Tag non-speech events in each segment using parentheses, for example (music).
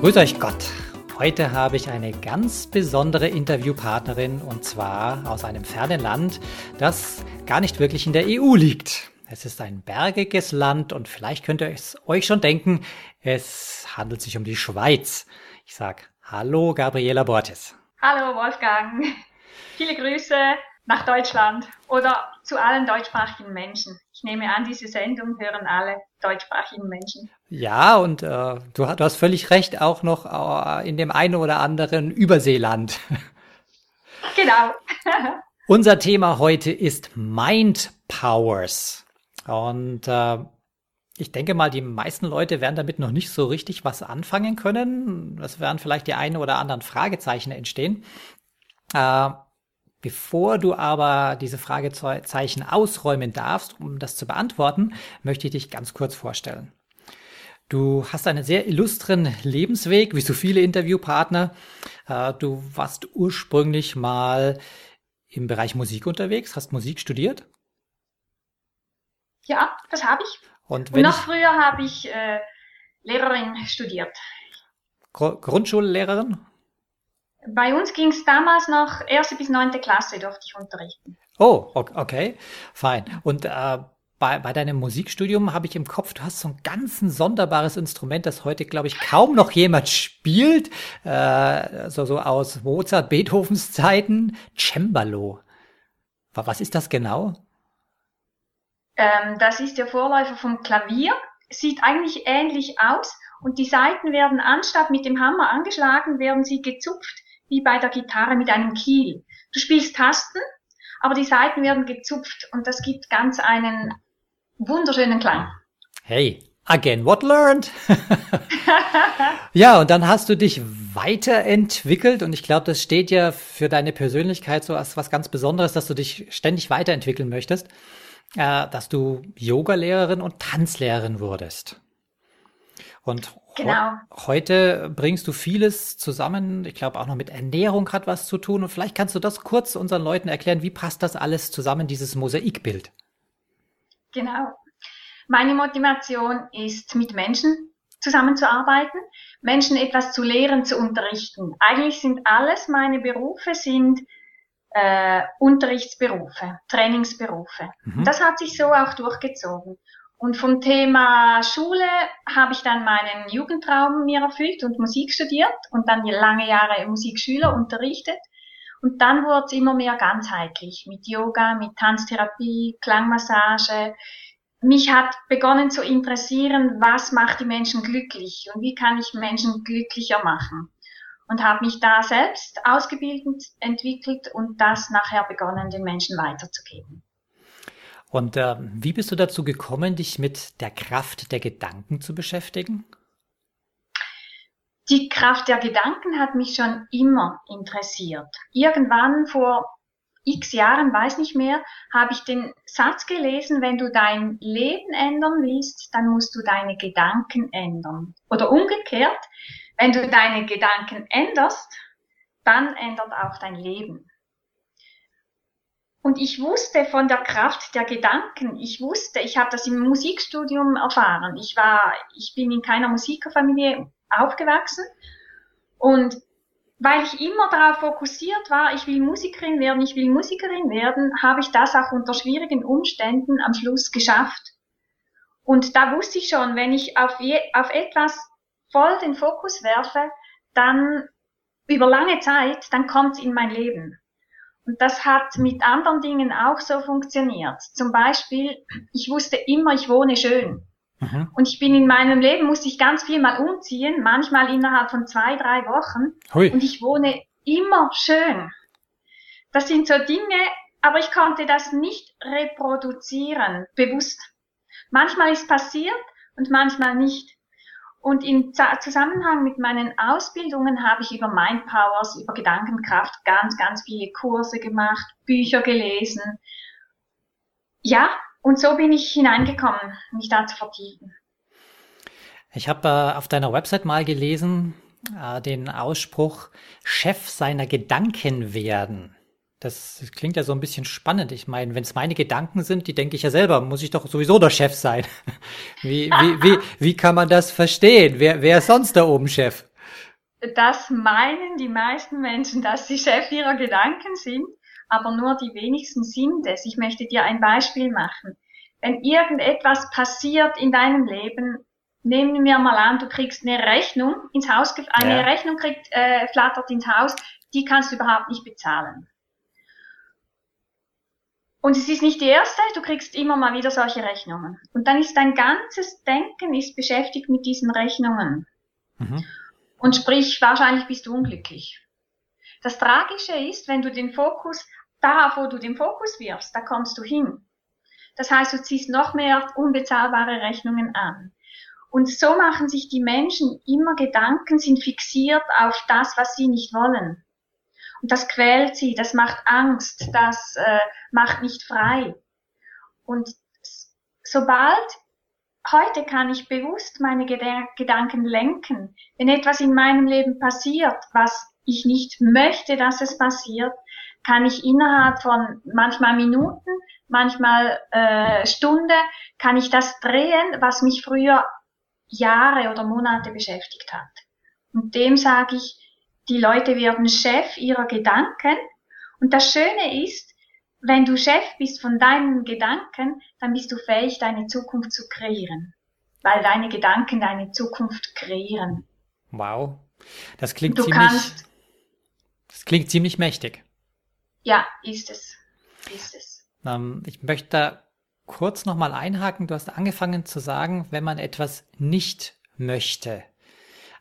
Grüß euch Gott. Heute habe ich eine ganz besondere Interviewpartnerin und zwar aus einem fernen Land, das gar nicht wirklich in der EU liegt. Es ist ein bergiges Land und vielleicht könnt ihr es euch schon denken, es handelt sich um die Schweiz. Ich sage Hallo Gabriela Bortes. Hallo Wolfgang. Viele Grüße nach Deutschland oder zu allen deutschsprachigen Menschen. Ich nehme an, diese Sendung hören alle deutschsprachigen Menschen. Ja, und äh, du, du, hast völlig recht, auch noch äh, in dem einen oder anderen Überseeland. (laughs) Genau. (laughs) Unser Thema heute ist Mind Powers. Und äh, ich denke mal, die meisten Leute werden damit noch nicht so richtig was anfangen können. Es werden vielleicht die eine oder anderen Fragezeichen entstehen. Äh, Bevor du aber diese Fragezeichen ausräumen darfst, um das zu beantworten, möchte ich dich ganz kurz vorstellen. Du hast einen sehr illustren Lebensweg, wie so viele Interviewpartner. Äh, du warst ursprünglich mal im Bereich Musik unterwegs, hast Musik studiert? Ja, das habe ich. Und, Und noch früher habe ich äh, Lehrerin studiert. Grundschullehrerin? Bei uns ging es damals noch erste bis neunte Klasse durfte ich unterrichten. Oh, okay, fein. Und äh, bei, bei deinem Musikstudium habe ich im Kopf, du hast so ein ganz ein sonderbares Instrument, das heute, glaube ich, kaum noch jemand spielt. Äh, so, so aus Mozart, Beethovens Zeiten. Cembalo. Was ist das genau? Ähm, das ist der Vorläufer vom Klavier. Sieht eigentlich ähnlich aus. Und die Saiten werden anstatt mit dem Hammer angeschlagen, werden sie gezupft wie bei der Gitarre mit einem Kiel. Du spielst Tasten, aber die Saiten werden gezupft und das gibt ganz einen wunderschönen Klang. Hey, again what learned? (laughs) ja, und dann hast du dich weiterentwickelt und ich glaube, das steht ja für deine Persönlichkeit so als was ganz Besonderes, dass du dich ständig weiterentwickeln möchtest, äh, dass du Yogalehrerin und Tanzlehrerin wurdest. Und genau. heute bringst du vieles zusammen. Ich glaube, auch noch mit Ernährung hat was zu tun. Und vielleicht kannst du das kurz unseren Leuten erklären. Wie passt das alles zusammen, dieses Mosaikbild? Genau. Meine Motivation ist, mit Menschen zusammenzuarbeiten, Menschen etwas zu lehren, zu unterrichten. Eigentlich sind alles meine Berufe sind äh, Unterrichtsberufe, Trainingsberufe. Mhm. Das hat sich so auch durchgezogen. Und vom Thema Schule habe ich dann meinen Jugendtraum mir erfüllt und Musik studiert und dann lange Jahre Musikschüler unterrichtet. Und dann wurde es immer mehr ganzheitlich mit Yoga, mit Tanztherapie, Klangmassage. Mich hat begonnen zu interessieren, was macht die Menschen glücklich und wie kann ich Menschen glücklicher machen. Und habe mich da selbst ausgebildet, entwickelt und das nachher begonnen, den Menschen weiterzugeben. Und äh, wie bist du dazu gekommen, dich mit der Kraft der Gedanken zu beschäftigen? Die Kraft der Gedanken hat mich schon immer interessiert. Irgendwann vor x Jahren, weiß nicht mehr, habe ich den Satz gelesen, wenn du dein Leben ändern willst, dann musst du deine Gedanken ändern. Oder umgekehrt, wenn du deine Gedanken änderst, dann ändert auch dein Leben. Und ich wusste von der Kraft der Gedanken. Ich wusste, ich habe das im Musikstudium erfahren. Ich war, ich bin in keiner Musikerfamilie aufgewachsen. Und weil ich immer darauf fokussiert war, ich will Musikerin werden, ich will Musikerin werden, habe ich das auch unter schwierigen Umständen am Schluss geschafft. Und da wusste ich schon, wenn ich auf, je, auf etwas voll den Fokus werfe, dann über lange Zeit, dann kommt es in mein Leben. Und das hat mit anderen Dingen auch so funktioniert. Zum Beispiel, ich wusste immer, ich wohne schön. Mhm. Und ich bin in meinem Leben, musste ich ganz viel mal umziehen, manchmal innerhalb von zwei, drei Wochen. Hui. Und ich wohne immer schön. Das sind so Dinge, aber ich konnte das nicht reproduzieren, bewusst. Manchmal ist passiert und manchmal nicht. Und im Zusammenhang mit meinen Ausbildungen habe ich über Mindpowers, über Gedankenkraft ganz, ganz viele Kurse gemacht, Bücher gelesen. Ja, und so bin ich hineingekommen, mich da zu vertiefen. Ich habe äh, auf deiner Website mal gelesen, äh, den Ausspruch, Chef seiner Gedanken werden. Das, klingt ja so ein bisschen spannend. Ich meine, wenn es meine Gedanken sind, die denke ich ja selber, muss ich doch sowieso der Chef sein. (laughs) Wie, wie, wie, wie kann man das verstehen? Wer, wer ist sonst da oben Chef? Das meinen die meisten Menschen, dass sie Chef ihrer Gedanken sind, aber nur die wenigsten sind es. Ich möchte dir ein Beispiel machen. Wenn irgendetwas passiert in deinem Leben, nehmen wir mal an, du kriegst eine Rechnung ins Haus, eine ja. Rechnung kriegt, äh, flattert ins Haus, die kannst du überhaupt nicht bezahlen. Und es ist nicht die erste, du kriegst immer mal wieder solche Rechnungen. Und dann ist dein ganzes Denken ist beschäftigt mit diesen Rechnungen. Mhm. Und sprich, wahrscheinlich bist du unglücklich. Das Tragische ist, wenn du den Fokus, darauf, wo du den Fokus wirfst, da kommst du hin. Das heißt, du ziehst noch mehr unbezahlbare Rechnungen an. Und so machen sich die Menschen immer Gedanken, sind fixiert auf das, was sie nicht wollen. Und das quält sie, das macht Angst, das äh, macht nicht frei. Und sobald heute kann ich bewusst meine Gedanken lenken, wenn etwas in meinem Leben passiert, was ich nicht möchte, dass es passiert, kann ich innerhalb von manchmal Minuten, manchmal äh, Stunde, kann ich das drehen, was mich früher Jahre oder Monate beschäftigt hat. Und dem sage ich, die Leute werden Chef ihrer Gedanken. Und das Schöne ist, wenn du Chef bist von deinen Gedanken, dann bist du fähig, deine Zukunft zu kreieren. Weil deine Gedanken deine Zukunft kreieren. Wow. Das klingt du ziemlich, kannst, das klingt ziemlich mächtig. Ja, ist es. Ist es. Ähm, ich möchte da kurz nochmal einhaken. Du hast angefangen zu sagen, wenn man etwas nicht möchte.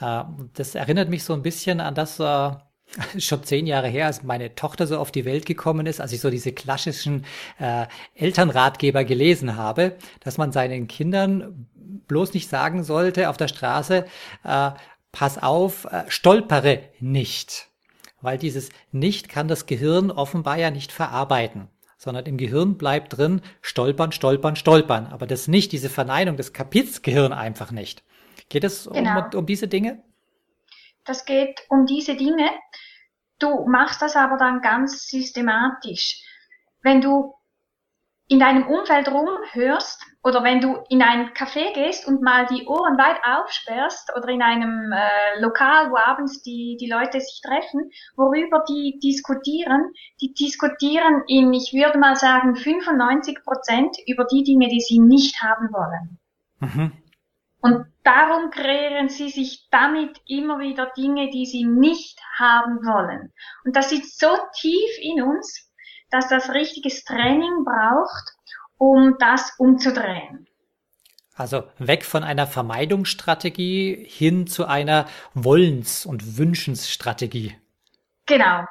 Äh, das erinnert mich so ein bisschen an das, äh, (laughs) schon zehn Jahre her, als meine Tochter so auf die Welt gekommen ist, als ich so diese klassischen äh, Elternratgeber gelesen habe, dass man seinen Kindern bloß nicht sagen sollte auf der Straße, äh, pass auf, stolpere nicht. Weil dieses Nicht kann das Gehirn offenbar ja nicht verarbeiten sondern im Gehirn bleibt drin stolpern, stolpern, stolpern. Aber das nicht, diese Verneinung, das kapiert's Gehirn einfach nicht. Geht es genau. um, um diese Dinge? Das geht um diese Dinge. Du machst das aber dann ganz systematisch. Wenn du in deinem Umfeld rumhörst oder wenn du in ein Café gehst und mal die Ohren weit aufsperrst oder in einem äh, Lokal, wo abends die, die Leute sich treffen, worüber die diskutieren, die diskutieren in, ich würde mal sagen, 95 Prozent über die Dinge, die sie nicht haben wollen. Mhm. Und darum kreieren sie sich damit immer wieder Dinge, die sie nicht haben wollen. Und das sitzt so tief in uns, dass das richtiges Training braucht, um das umzudrehen. Also weg von einer Vermeidungsstrategie hin zu einer Wollens- und Wünschensstrategie. Genau.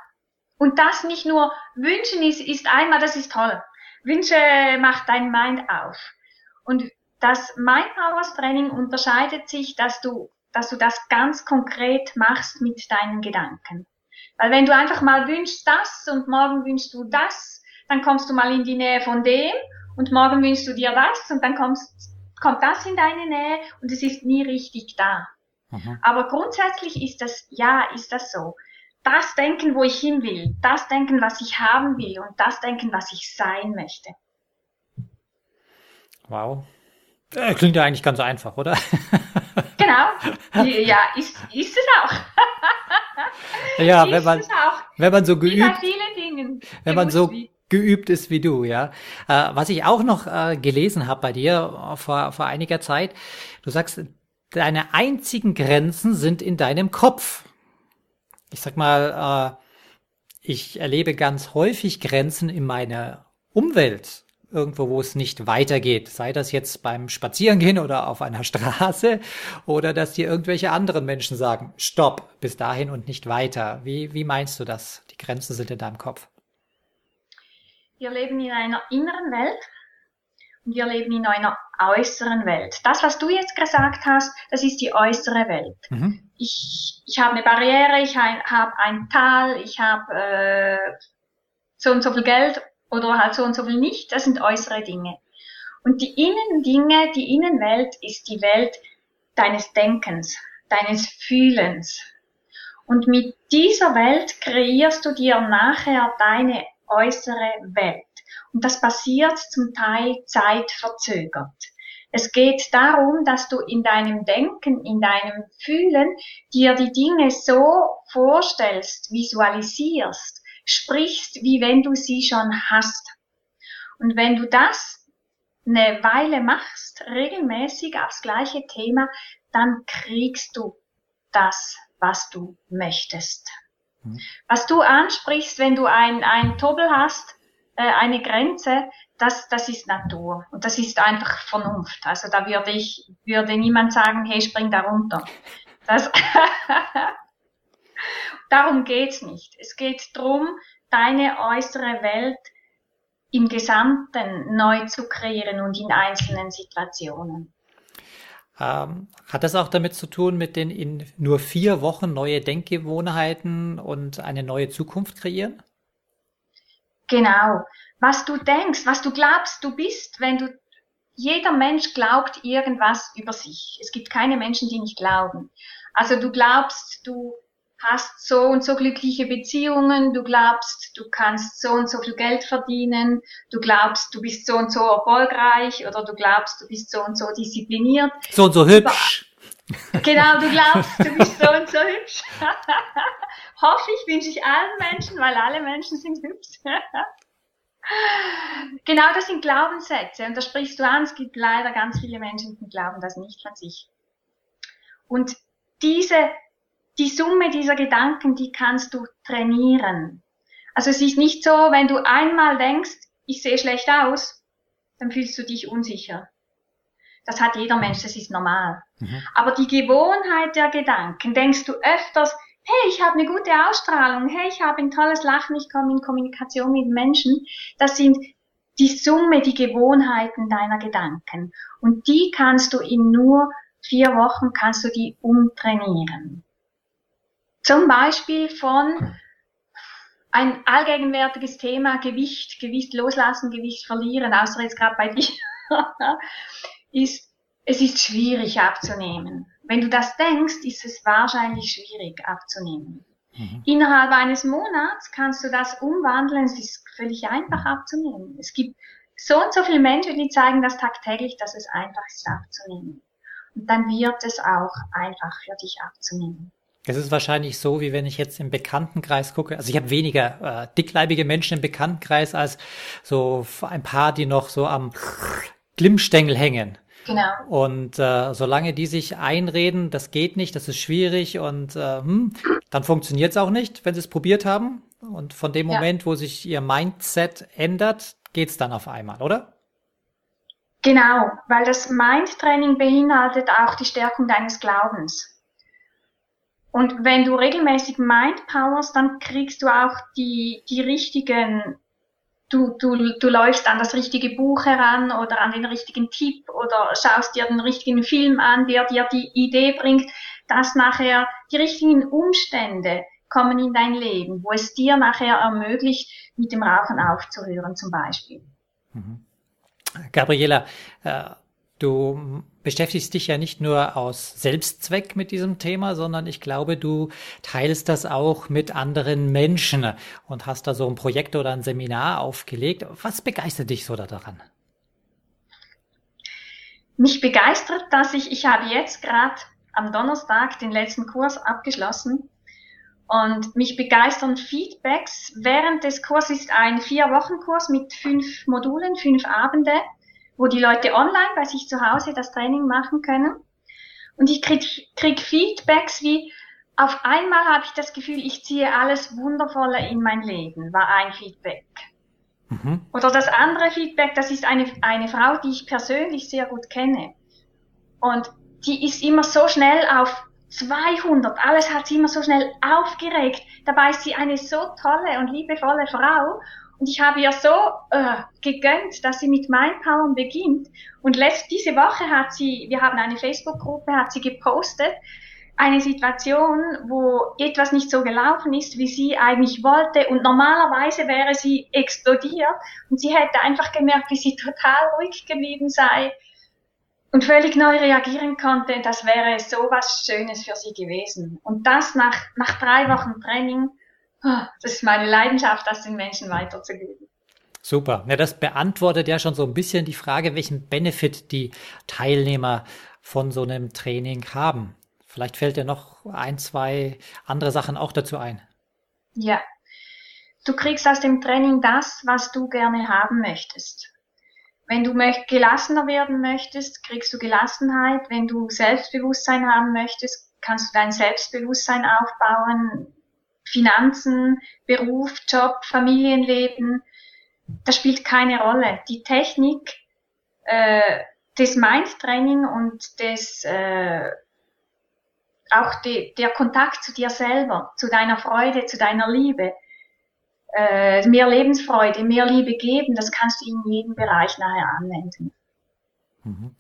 Und das nicht nur wünschen ist, ist einmal, das ist toll. Wünsche macht dein Mind auf. Und das Mindpowers Training unterscheidet sich, dass du, dass du das ganz konkret machst mit deinen Gedanken. Weil wenn du einfach mal wünschst das und morgen wünschst du das, dann kommst du mal in die Nähe von dem und morgen wünschst du dir das und dann kommst, kommt das in deine Nähe und es ist nie richtig da. Mhm. Aber grundsätzlich ist das, ja, ist das so. Das Denken, wo ich hin will, das Denken, was ich haben will und das Denken, was ich sein möchte. Wow, klingt ja eigentlich ganz einfach, oder? (laughs) genau. Ja, ist, ist es auch. (laughs) ja, wenn man, wenn man so geübt, Dingen, wenn man so geübt ist wie du, ja. Äh, was ich auch noch äh, gelesen habe bei dir vor, vor einiger Zeit, du sagst, deine einzigen Grenzen sind in deinem Kopf. Ich sag mal, äh, ich erlebe ganz häufig Grenzen in meiner Umwelt irgendwo, wo es nicht weitergeht. Sei das jetzt beim Spazierengehen oder auf einer (laughs) Straße oder dass dir irgendwelche anderen Menschen sagen, stopp, bis dahin und nicht weiter. Wie, wie meinst du das? Die Grenzen sind in deinem Kopf. Wir leben in einer inneren Welt und wir leben in einer äußeren Welt. Das, was du jetzt gesagt hast, das ist die äußere Welt. Mhm. Ich, ich habe eine Barriere, ich habe ein Tal, ich habe äh, so und so viel Geld oder halt so und so viel nicht. Das sind äußere Dinge. Und die Innendinge, die Innenwelt ist die Welt deines Denkens, deines Fühlens. Und mit dieser Welt kreierst du dir nachher deine äußere Welt. Und das passiert zum Teil zeitverzögert. Es geht darum, dass du in deinem Denken, in deinem Fühlen dir die Dinge so vorstellst, visualisierst, sprichst, wie wenn du sie schon hast. Und wenn du das eine Weile machst, regelmäßig aufs gleiche Thema, dann kriegst du das, was du möchtest. Mhm. Was du ansprichst, wenn du ein, ein Tobel hast, äh, eine Grenze, das, das ist Natur und das ist einfach Vernunft. Also da würde ich, würde niemand sagen, hey, spring da runter. Das (laughs) Darum geht's nicht. Es geht drum, deine äußere Welt im Gesamten neu zu kreieren und in einzelnen Situationen. Ähm, hat das auch damit zu tun, mit den in nur vier Wochen neue Denkgewohnheiten und eine neue Zukunft kreieren? Genau. Was du denkst, was du glaubst, du bist, wenn du, jeder Mensch glaubt irgendwas über sich. Es gibt keine Menschen, die nicht glauben. Also du glaubst, du hast so und so glückliche Beziehungen, du glaubst, du kannst so und so viel Geld verdienen, du glaubst, du bist so und so erfolgreich oder du glaubst, du bist so und so diszipliniert. So und so hübsch. Genau, du glaubst, du bist so und so hübsch. (laughs) Hoffe ich, wünsche ich allen Menschen, weil alle Menschen sind hübsch. (laughs) genau, das sind Glaubenssätze und da sprichst du an, es gibt leider ganz viele Menschen, die glauben das nicht von sich. Und diese die Summe dieser Gedanken, die kannst du trainieren. Also es ist nicht so, wenn du einmal denkst, ich sehe schlecht aus, dann fühlst du dich unsicher. Das hat jeder Mensch, das ist normal. Mhm. Aber die Gewohnheit der Gedanken, denkst du öfters, hey, ich habe eine gute Ausstrahlung, hey, ich habe ein tolles Lachen, ich komme in Kommunikation mit Menschen, das sind die Summe, die Gewohnheiten deiner Gedanken. Und die kannst du in nur vier Wochen, kannst du die umtrainieren. Zum Beispiel von ein allgegenwärtiges Thema Gewicht, Gewicht loslassen, Gewicht verlieren, außer jetzt gerade bei (laughs) dir, ist, es ist schwierig abzunehmen. Wenn du das denkst, ist es wahrscheinlich schwierig abzunehmen. Mhm. Innerhalb eines Monats kannst du das umwandeln, es ist völlig einfach abzunehmen. Es gibt so und so viele Menschen, die zeigen das tagtäglich, dass es einfach ist abzunehmen. Und dann wird es auch einfach für dich abzunehmen. Es ist wahrscheinlich so, wie wenn ich jetzt im Bekanntenkreis gucke. Also ich habe weniger äh, dickleibige Menschen im Bekanntenkreis als so ein paar, die noch so am Glimmstängel hängen. Genau. Und äh, solange die sich einreden, das geht nicht, das ist schwierig und äh, hm, dann funktioniert es auch nicht, wenn sie es probiert haben. Und von dem Moment, ja. wo sich ihr Mindset ändert, geht's dann auf einmal, oder? Genau, weil das Mindtraining beinhaltet auch die Stärkung deines Glaubens. Und wenn du regelmäßig Mind Powers, dann kriegst du auch die, die richtigen, du, du, du läufst an das richtige Buch heran oder an den richtigen Tipp oder schaust dir den richtigen Film an, der dir die Idee bringt, dass nachher die richtigen Umstände kommen in dein Leben, wo es dir nachher ermöglicht, mit dem Rauchen aufzuhören zum Beispiel. Mhm. Gabriela, äh, Du beschäftigst dich ja nicht nur aus Selbstzweck mit diesem Thema, sondern ich glaube, du teilst das auch mit anderen Menschen und hast da so ein Projekt oder ein Seminar aufgelegt. Was begeistert dich so daran? Mich begeistert, dass ich, ich habe jetzt gerade am Donnerstag den letzten Kurs abgeschlossen und mich begeistern Feedbacks. Während des Kurses ist ein Vier-Wochen-Kurs mit fünf Modulen, fünf Abende wo die Leute online bei sich zu Hause das Training machen können. Und ich krieg, krieg Feedbacks wie, auf einmal habe ich das Gefühl, ich ziehe alles wundervoller in mein Leben, war ein Feedback. Mhm. Oder das andere Feedback, das ist eine, eine Frau, die ich persönlich sehr gut kenne. Und die ist immer so schnell auf 200, alles hat sie immer so schnell aufgeregt. Dabei ist sie eine so tolle und liebevolle Frau Und ich habe ihr so äh, gegönnt, dass sie mit Mindpower beginnt. Und letzt, diese Woche hat sie, wir haben eine Facebook-Gruppe, hat sie gepostet, eine Situation, wo etwas nicht so gelaufen ist, wie sie eigentlich wollte und normalerweise wäre sie explodiert und sie hätte einfach gemerkt, wie sie total ruhig geblieben sei und völlig neu reagieren konnte. Das wäre so was Schönes für sie gewesen. Und das nach, nach drei Wochen Training, das ist meine Leidenschaft, das den Menschen weiterzugeben. Super. Ja, das beantwortet ja schon so ein bisschen die Frage, welchen Benefit die Teilnehmer von so einem Training haben. Vielleicht fällt dir noch ein, zwei andere Sachen auch dazu ein. Ja. Du kriegst aus dem Training das, was du gerne haben möchtest. Wenn du gelassener werden möchtest, kriegst du Gelassenheit. Wenn du Selbstbewusstsein haben möchtest, kannst du dein Selbstbewusstsein aufbauen. Finanzen, Beruf, Job, Familienleben, das spielt keine Rolle. Die Technik äh, des Mindtraining und des äh, auch die, der Kontakt zu dir selber, zu deiner Freude, zu deiner Liebe, äh, mehr Lebensfreude, mehr Liebe geben, das kannst du in jedem Bereich nachher anwenden. Mhm.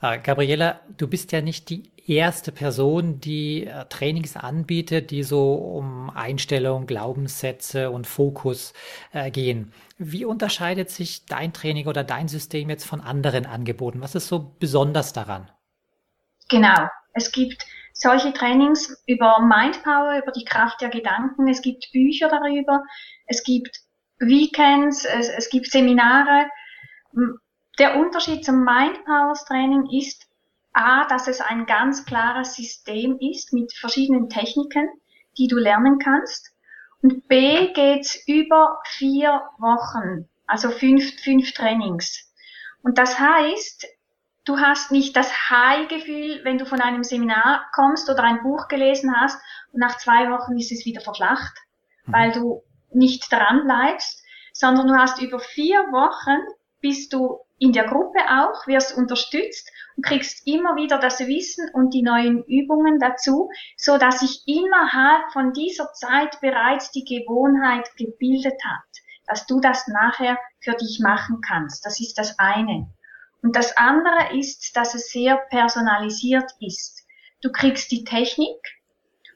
Äh, Gabriela, du bist ja nicht die erste Person, die äh, Trainings anbietet, die so um Einstellung, Glaubenssätze und Fokus äh, gehen. Wie unterscheidet sich dein Training oder dein System jetzt von anderen Angeboten? Was ist so besonders daran? Genau. Es gibt solche Trainings über Mindpower, über die Kraft der Gedanken. Es gibt Bücher darüber. Es gibt Weekends. Es, es gibt Seminare. Der Unterschied zum Mindpowers Training ist A, dass es ein ganz klares System ist mit verschiedenen Techniken, die du lernen kannst. Und B geht's über vier Wochen, also fünf, fünf Trainings. Und das heißt, du hast nicht das High-Gefühl, wenn du von einem Seminar kommst oder ein Buch gelesen hast und nach zwei Wochen ist es wieder verflacht, mhm. weil du nicht dran bleibst, sondern du hast über vier Wochen bist du in der Gruppe auch, wirst unterstützt und kriegst immer wieder das Wissen und die neuen Übungen dazu, so dass sich innerhalb von dieser Zeit bereits die Gewohnheit gebildet hat, dass du das nachher für dich machen kannst. Das ist das eine. Und das andere ist, dass es sehr personalisiert ist. Du kriegst die Technik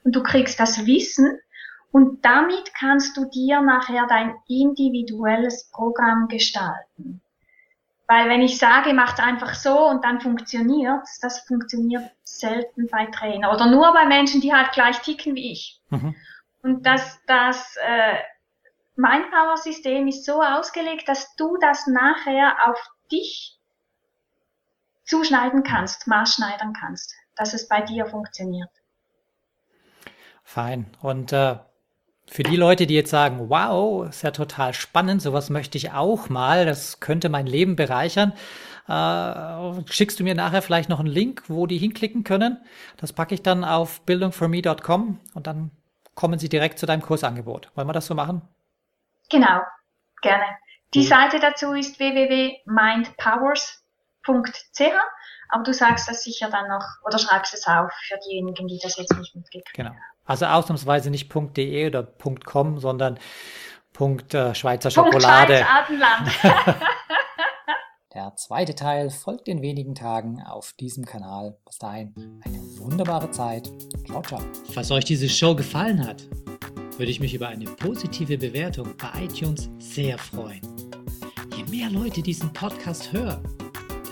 und du kriegst das Wissen und damit kannst du dir nachher dein individuelles Programm gestalten. Weil wenn ich sage, macht einfach so und dann funktioniert's, das funktioniert selten bei Trainer oder nur bei Menschen, die halt gleich ticken wie ich. Mhm. Und das, das äh, mein Power-System ist so ausgelegt, dass du das nachher auf dich zuschneiden kannst, maßschneidern kannst, dass es bei dir funktioniert. Fein. Und äh, für die Leute, die jetzt sagen, wow, ist ja total spannend, sowas möchte ich auch mal, das könnte mein Leben bereichern, äh, schickst du mir nachher vielleicht noch einen Link, wo die hinklicken können. Das packe ich dann auf bildungforme.com und dann kommen sie direkt zu deinem Kursangebot. Wollen wir das so machen? Genau, gerne. Die Seite dazu ist www.mindpowers.com ch, aber du sagst das sicher dann noch oder schreibst es auf für diejenigen, die das jetzt nicht mitgekriegt Genau. Also ausnahmsweise nicht .de oder .com, sondern Punkt äh, Schweizer Schokolade. Punkt (laughs) Der zweite Teil folgt in wenigen Tagen auf diesem Kanal. Bis dahin eine wunderbare Zeit. Ciao, ciao. Falls euch diese Show gefallen hat, würde ich mich über eine positive Bewertung bei iTunes sehr freuen. Je mehr Leute diesen Podcast hören,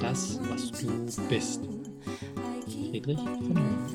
das, was du bist. Friedrich von Höhen.